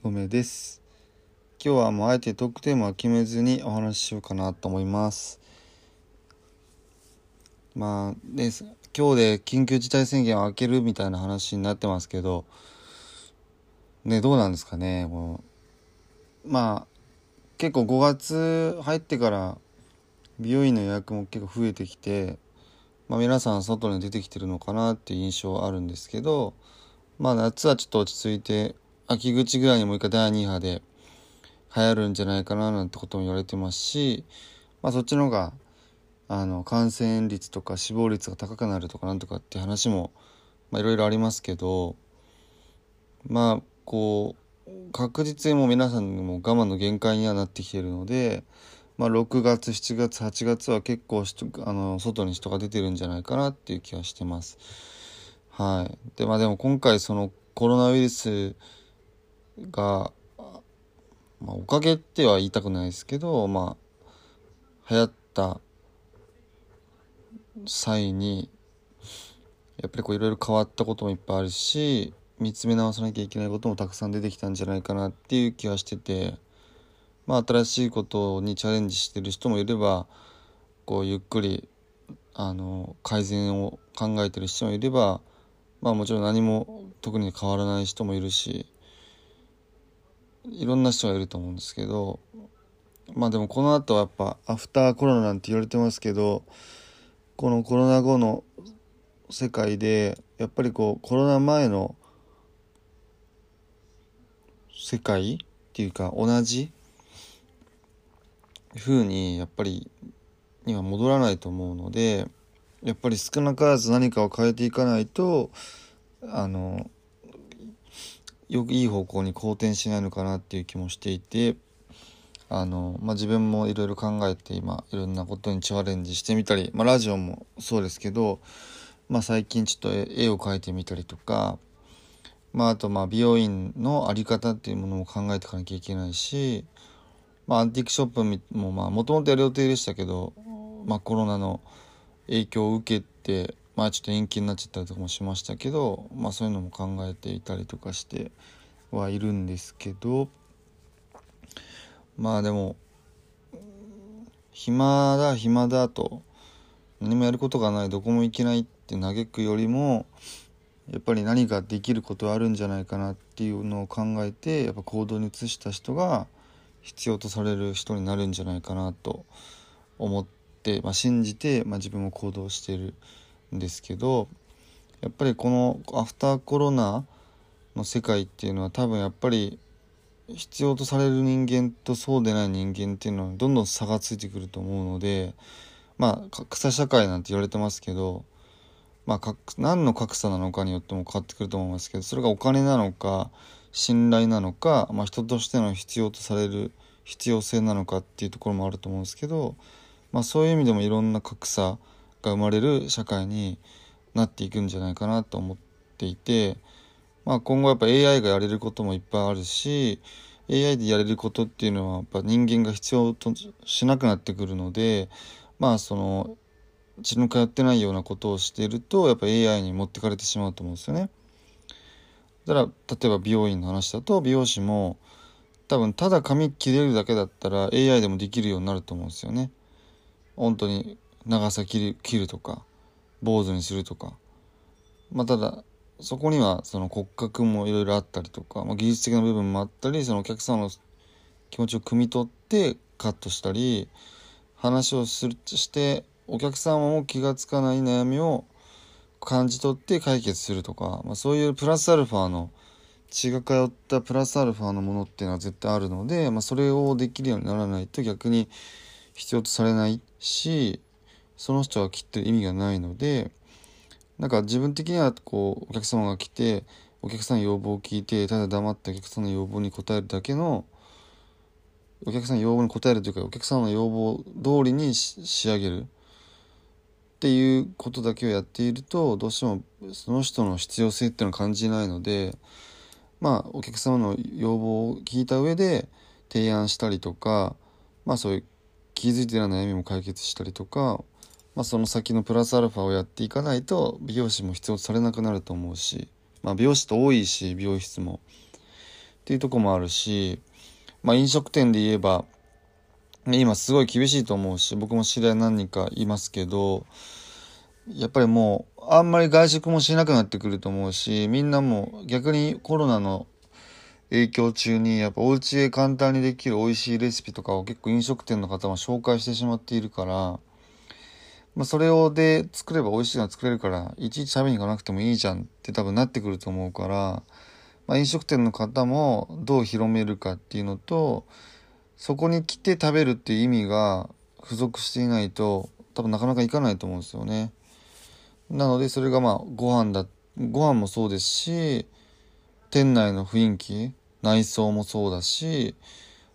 ゴメです。今日はもうあえてトークテーマは決めずにお話ししようかなと思います。まあです。今日で緊急事態宣言を開けるみたいな話になってますけどねどうなんですかねもうまあ結構5月入ってから美容院の予約も結構増えてきて、まあ、皆さん外に出てきてるのかなっていう印象はあるんですけどまあ夏はちょっと落ち着いて秋口ぐらいにもう一回第2波で流行るんじゃないかななんてことも言われてますし、まあ、そっちの方があの感染率とか死亡率が高くなるとかなんとかって話もいろいろありますけどまあこう確実にもう皆さんも我慢の限界にはなってきてるので、まあ、6月7月8月は結構あの外に人が出てるんじゃないかなっていう気はしてます。はい、でまあでも今回そのコロナウイルスが、まあ、おかげっては言いたくないですけどまあ流行った際にやっぱりこういろいろ変わったこともいっぱいあるし見つめ直さなきゃいけないこともたくさん出てきたんじゃないかなっていう気はしててまあ新しいことにチャレンジしてる人もいればこうゆっくりあの改善を考えてる人もいればまあもちろん何も特に変わらない人もいるしいろんな人がいると思うんですけどまあでもこの後はやっぱアフターコロナなんて言われてますけどこのコロナ後の世界でやっぱりこうコロナ前の世界っていうか同じ風にやっぱりには戻らないと思うのでやっぱり少なからず何かを変えていかないとあのよくいい方向に好転しないのかなっていう気もしていてあの、まあ、自分もいろいろ考えて今いろんなことにチャレンジしてみたり、まあ、ラジオもそうですけど、まあ、最近ちょっと絵を描いてみたりとかまあ、あとまあ美容院の在り方っていうものも考えていかなきゃいけないし、まあ、アンティークショップももともとやる予定でしたけど、まあ、コロナの影響を受けて、まあ、ちょっと延期になっちゃったりとかもしましたけど、まあ、そういうのも考えていたりとかしてはいるんですけどまあでも暇だ暇だと何もやることがないどこも行けないって嘆くよりもやっぱり何かできることあるんじゃないかなっていうのを考えてやっぱ行動に移した人が必要とされる人になるんじゃないかなと思って、まあ、信じて、まあ、自分も行動してるですけどやっぱりこのアフターコロナの世界っていうのは多分やっぱり必要とされる人間とそうでない人間っていうのはどんどん差がついてくると思うのでまあ格差社会なんて言われてますけどまあ、何の格差なのかによっても変わってくると思いますけどそれがお金なのか信頼なのか、まあ、人としての必要とされる必要性なのかっていうところもあると思うんですけど、まあ、そういう意味でもいろんな格差が生まれる社会になっていくんじゃないかなと思っていて、まあ、今後やっぱ AI がやれることもいっぱいあるし AI でやれることっていうのはやっぱ人間が必要としなくなってくるのでまあその自分通ってないようなことをしているとやっぱ AI に持ってかれてしまうと思うんですよね。だから例えば美容院の話だと美容師も多分ただ髪切れるだけだったら AI でもできるようになると思うんですよね。本当に長さ切る切るとか坊主にするとか。まあただそこにはその骨格もいろいろあったりとか、まあ、技術的な部分もあったりそのお客さんの気持ちを汲み取ってカットしたり話をするしてお客様も気が付かない悩みを感じ取って解決するとか、まあ、そういうプラスアルファの血が通ったプラスアルファのものっていうのは絶対あるので、まあ、それをできるようにならないと逆に必要とされないしその人は切ってる意味がないのでなんか自分的にはこうお客様が来てお客さんの要望を聞いてただ黙ってお客さんの要望に応えるだけのお客さんの要望に応えるというかお客さんの要望通りに仕上げる。っていうことだけをやっているとどうしてもその人の必要性っていうのを感じないのでまあお客様の要望を聞いた上で提案したりとかまあそういう気づいてない悩みも解決したりとか、まあ、その先のプラスアルファをやっていかないと美容師も必要とされなくなると思うし、まあ、美容師と多いし美容室も。っていうとこもあるし、まあ、飲食店で言えば今すごい厳しいと思うし僕も知り合い何人かいますけどやっぱりもうあんまり外食もしなくなってくると思うしみんなも逆にコロナの影響中にやっぱお家で簡単にできる美味しいレシピとかを結構飲食店の方は紹介してしまっているから、まあ、それをで作れば美味しいのは作れるからいちいち食べに行かなくてもいいじゃんって多分なってくると思うから、まあ、飲食店の方もどう広めるかっていうのとそこに来て食べるっていう意味が付属していないと多分なかなかいかないと思うんですよね。なのでそれがまあご飯だご飯もそうですし店内の雰囲気内装もそうだし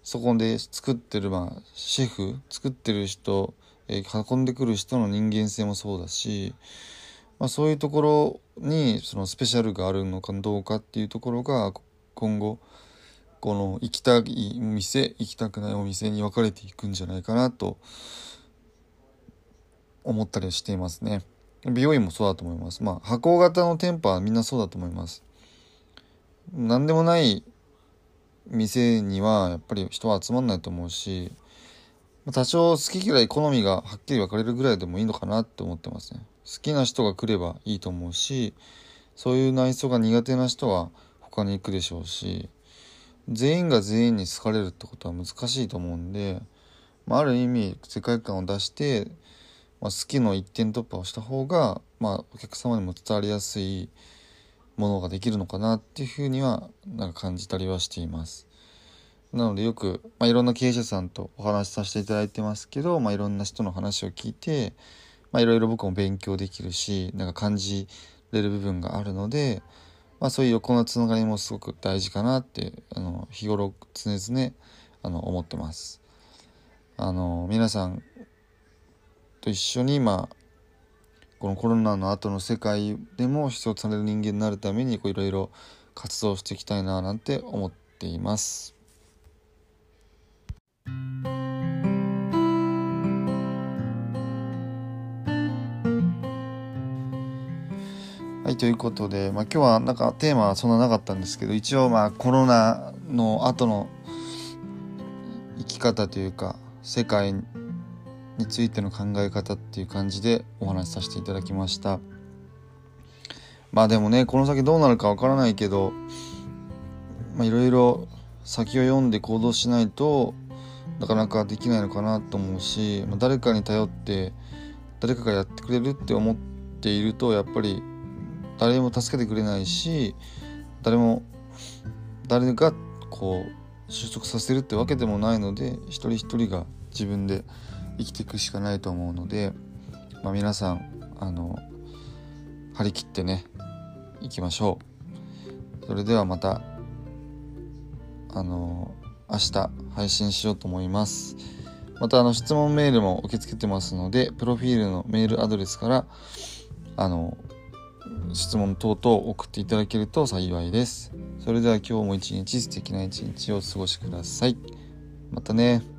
そこで作ってるまあシェフ作ってる人、えー、運んでくる人の人間性もそうだし、まあ、そういうところにそのスペシャルがあるのかどうかっていうところが今後この行きたいお店行きたくないお店に分かれていくんじゃないかなと思ったりしていますね。美容院もそうだと思います。まあ箱型の店舗はみんなそうだと思います。何でもない店にはやっぱり人は集まんないと思うし多少好き嫌い好みがはっきり分かれるぐらいでもいいのかなって思ってますね好きな人が来ればいいと思うしそういう内装が苦手な人は他に行くでしょうし全員が全員に好かれるってことは難しいと思うんで、まあ、ある意味世界観を出して、まあ、好きの一点突破をした方が、まあ、お客様にも伝わりやすいものができるのかなっていうふうにはなんか感じたりはしています。なのでよく、まあ、いろんな経営者さんとお話しさせていただいてますけど、まあ、いろんな人の話を聞いて、まあ、いろいろ僕も勉強できるしなんか感じれる部分があるので、まあ、そういう横のつながりもすごく大事かなってあの日頃常々あの思ってます。あの皆さんと一緒に、まあ、このコロナの後の世界でも必要とされる人間になるためにいろいろ活動していきたいななんて思っています。い、ということで、まあ、今日はなんかテーマはそんななかったんですけど一応まあコロナの後の生き方というか世界についての考え方っていう感じでお話しさせていただきました。まあでもねこの先どうなるかわからないけどいろいろ先を読んで行動しないとなかなかできないのかなと思うし、まあ、誰かに頼って誰かがやってくれるって思っているとやっぱり誰も助けてくれないし誰も誰がこう収束させるってわけでもないので一人一人が自分で生きていくしかないと思うので、まあ、皆さんあの張り切ってねいきましょう。それではまたあの明日配信しようと思います。またあの質問メールも受け付けてますのでプロフィールのメールアドレスからあの質問等々送っていただけると幸いです。それでは今日も一日素敵な一日をお過ごしください。またね。